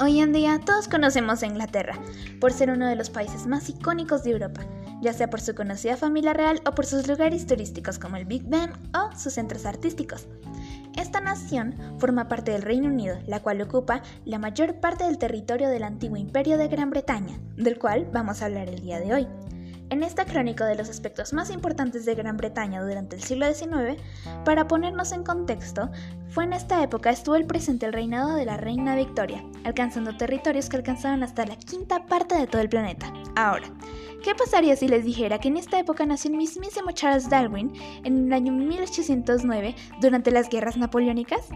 Hoy en día todos conocemos a Inglaterra por ser uno de los países más icónicos de Europa, ya sea por su conocida familia real o por sus lugares turísticos como el Big Ben o sus centros artísticos. Esta nación forma parte del Reino Unido, la cual ocupa la mayor parte del territorio del antiguo imperio de Gran Bretaña, del cual vamos a hablar el día de hoy. En esta crónica de los aspectos más importantes de Gran Bretaña durante el siglo XIX, para ponernos en contexto, fue en esta época estuvo el presente el reinado de la reina Victoria, alcanzando territorios que alcanzaban hasta la quinta parte de todo el planeta. Ahora, ¿qué pasaría si les dijera que en esta época nació el mismísimo Charles Darwin en el año 1809 durante las guerras napoleónicas?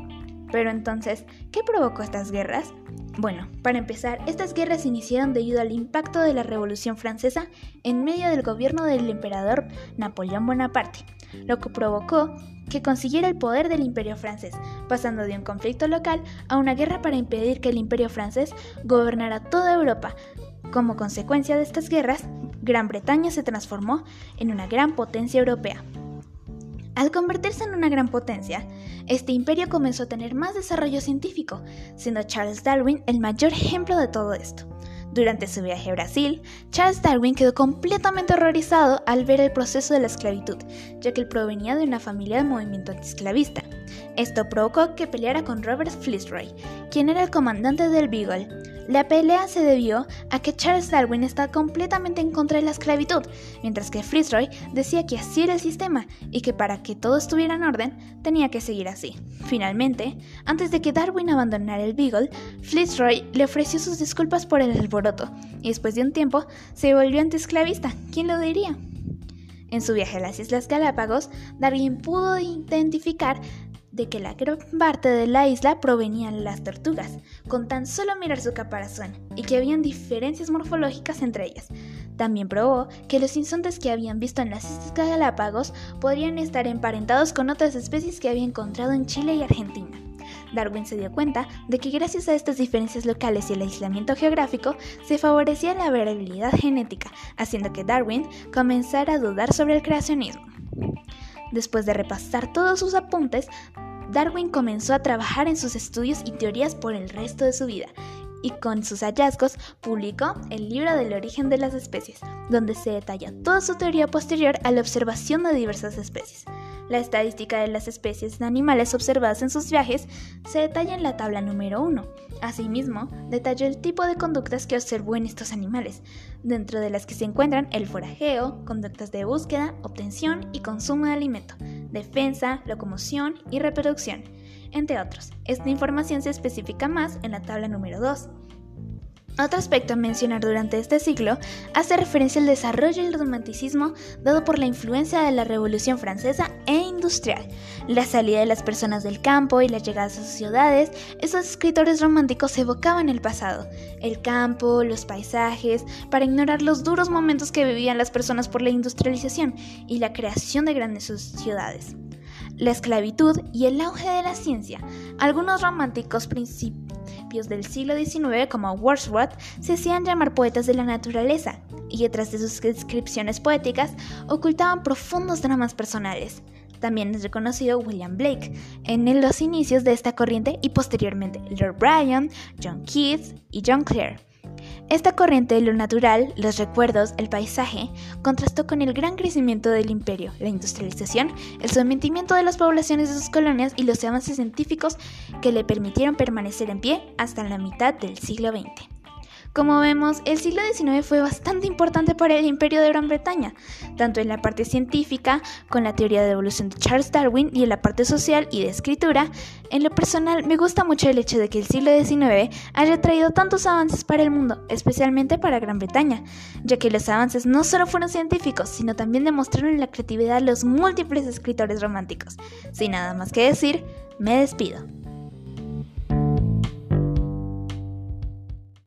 Pero entonces, ¿qué provocó estas guerras? Bueno, para empezar, estas guerras se iniciaron debido al impacto de la Revolución Francesa en medio del gobierno del emperador Napoleón Bonaparte, lo que provocó que consiguiera el poder del imperio francés, pasando de un conflicto local a una guerra para impedir que el imperio francés gobernara toda Europa. Como consecuencia de estas guerras, Gran Bretaña se transformó en una gran potencia europea. Al convertirse en una gran potencia, este imperio comenzó a tener más desarrollo científico, siendo Charles Darwin el mayor ejemplo de todo esto. Durante su viaje a Brasil, Charles Darwin quedó completamente horrorizado al ver el proceso de la esclavitud, ya que él provenía de una familia de movimiento antiesclavista. Esto provocó que peleara con Robert Fitzroy, quien era el comandante del Beagle, la pelea se debió a que Charles Darwin estaba completamente en contra de la esclavitud, mientras que Fitzroy decía que así era el sistema y que para que todo estuviera en orden tenía que seguir así. Finalmente, antes de que Darwin abandonara el Beagle, Fitzroy le ofreció sus disculpas por el alboroto y después de un tiempo se volvió antiesclavista. ¿Quién lo diría? En su viaje a las Islas Galápagos, Darwin pudo identificar de que la gran parte de la isla provenían de las tortugas, con tan solo mirar su caparazón, y que habían diferencias morfológicas entre ellas. También probó que los insontes que habían visto en las Islas Galápagos podrían estar emparentados con otras especies que había encontrado en Chile y Argentina. Darwin se dio cuenta de que gracias a estas diferencias locales y el aislamiento geográfico se favorecía la variabilidad genética, haciendo que Darwin comenzara a dudar sobre el creacionismo. Después de repasar todos sus apuntes, Darwin comenzó a trabajar en sus estudios y teorías por el resto de su vida, y con sus hallazgos publicó el libro del origen de las especies, donde se detalla toda su teoría posterior a la observación de diversas especies. La estadística de las especies de animales observadas en sus viajes se detalla en la tabla número 1. Asimismo, detalló el tipo de conductas que observó en estos animales, dentro de las que se encuentran el forajeo, conductas de búsqueda, obtención y consumo de alimento, defensa, locomoción y reproducción, entre otros. Esta información se especifica más en la tabla número 2. Otro aspecto a mencionar durante este siglo hace referencia al desarrollo y el romanticismo dado por la influencia de la Revolución Francesa e industrial, la salida de las personas del campo y la llegada a sus ciudades. Estos escritores románticos evocaban el pasado, el campo, los paisajes, para ignorar los duros momentos que vivían las personas por la industrialización y la creación de grandes ciudades la esclavitud y el auge de la ciencia. Algunos románticos del siglo XIX como Wordsworth se hacían llamar poetas de la naturaleza y detrás de sus descripciones poéticas ocultaban profundos dramas personales. También es reconocido William Blake en los inicios de esta corriente y posteriormente Lord Byron, John Keats y John Clare. Esta corriente de lo natural, los recuerdos, el paisaje, contrastó con el gran crecimiento del imperio, la industrialización, el sometimiento de las poblaciones de sus colonias y los avances científicos que le permitieron permanecer en pie hasta la mitad del siglo XX. Como vemos, el siglo XIX fue bastante importante para el imperio de Gran Bretaña, tanto en la parte científica, con la teoría de evolución de Charles Darwin, y en la parte social y de escritura. En lo personal, me gusta mucho el hecho de que el siglo XIX haya traído tantos avances para el mundo, especialmente para Gran Bretaña, ya que los avances no solo fueron científicos, sino también demostraron la creatividad de los múltiples escritores románticos. Sin nada más que decir, me despido.